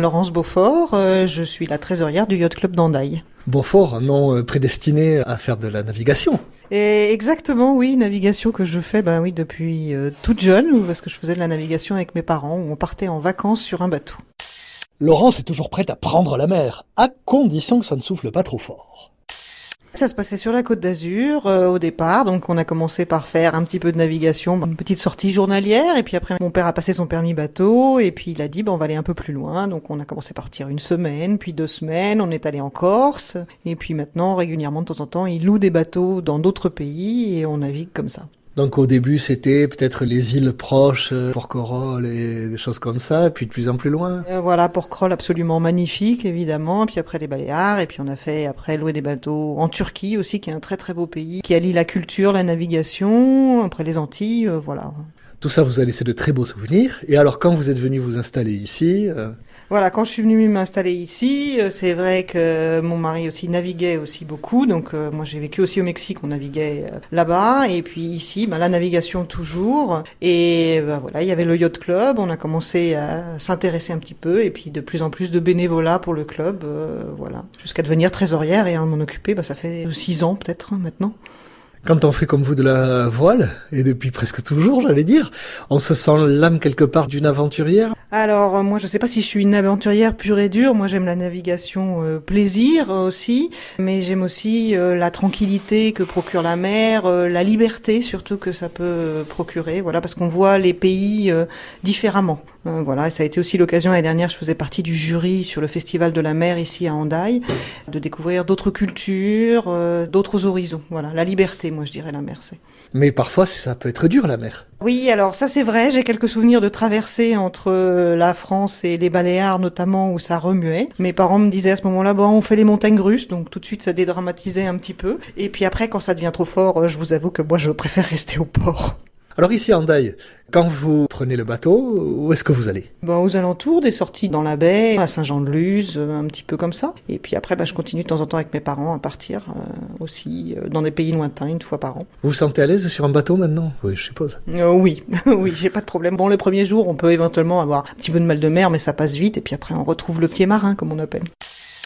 Laurence Beaufort, euh, je suis la trésorière du Yacht Club d'Andaille. Beaufort, un nom euh, prédestiné à faire de la navigation. Et exactement, oui, navigation que je fais, ben oui, depuis euh, toute jeune, parce que je faisais de la navigation avec mes parents, où on partait en vacances sur un bateau. Laurence est toujours prête à prendre la mer, à condition que ça ne souffle pas trop fort. Ça se passait sur la côte d'Azur euh, au départ, donc on a commencé par faire un petit peu de navigation, une petite sortie journalière, et puis après mon père a passé son permis bateau, et puis il a dit bon, on va aller un peu plus loin, donc on a commencé par partir une semaine, puis deux semaines, on est allé en Corse, et puis maintenant régulièrement de temps en temps il loue des bateaux dans d'autres pays. Et on navigue comme ça. Donc au début, c'était peut-être les îles proches, euh, Porquerolles et des choses comme ça, et puis de plus en plus loin. Euh, voilà, Porquerolles absolument magnifique, évidemment, puis après les Baléares, et puis on a fait après louer des bateaux en Turquie aussi, qui est un très très beau pays, qui allie la culture, la navigation, après les Antilles, euh, voilà. Tout ça vous a laissé de très beaux souvenirs. Et alors quand vous êtes venu vous installer ici euh, Voilà, quand je suis venue m'installer ici, euh, c'est vrai que mon mari aussi naviguait aussi beaucoup. Donc euh, moi j'ai vécu aussi au Mexique, on naviguait là-bas. Et puis ici, bah, la navigation toujours. Et bah, voilà, il y avait le yacht club. On a commencé à s'intéresser un petit peu. Et puis de plus en plus de bénévolat pour le club. voilà, jusqu'à devenir trésorière et à m'en occuper. Bah, ça fait six ans peut-être hein, maintenant. Quand on fait comme vous de la voile, et depuis presque toujours, j'allais dire, on se sent l'âme quelque part d'une aventurière. Alors moi je sais pas si je suis une aventurière pure et dure. Moi j'aime la navigation euh, plaisir aussi, mais j'aime aussi euh, la tranquillité que procure la mer, euh, la liberté surtout que ça peut procurer. Voilà parce qu'on voit les pays différemment. Voilà et ça a été aussi l'occasion l'année dernière. Je faisais partie du jury sur le festival de la mer ici à Hendaye, de découvrir d'autres cultures, d'autres horizons. Voilà la liberté, moi je dirais la mer c'est. Mais parfois, ça peut être dur, la mer. Oui, alors ça c'est vrai, j'ai quelques souvenirs de traversées entre euh, la France et les Baléares notamment où ça remuait. Mes parents me disaient à ce moment-là, bon, on fait les montagnes russes, donc tout de suite ça dédramatisait un petit peu. Et puis après, quand ça devient trop fort, euh, je vous avoue que moi je préfère rester au port. Alors ici, en Daille, quand vous prenez le bateau, où est-ce que vous allez? Bon, aux alentours, des sorties dans la baie, à Saint-Jean-de-Luz, euh, un petit peu comme ça. Et puis après, bah, je continue de temps en temps avec mes parents à partir euh, aussi euh, dans des pays lointains une fois par an. Vous vous sentez à l'aise sur un bateau maintenant? Oui, je suppose. Euh, oui, oui, j'ai pas de problème. Bon, le premier jour, on peut éventuellement avoir un petit peu de mal de mer, mais ça passe vite. Et puis après, on retrouve le pied marin, comme on appelle.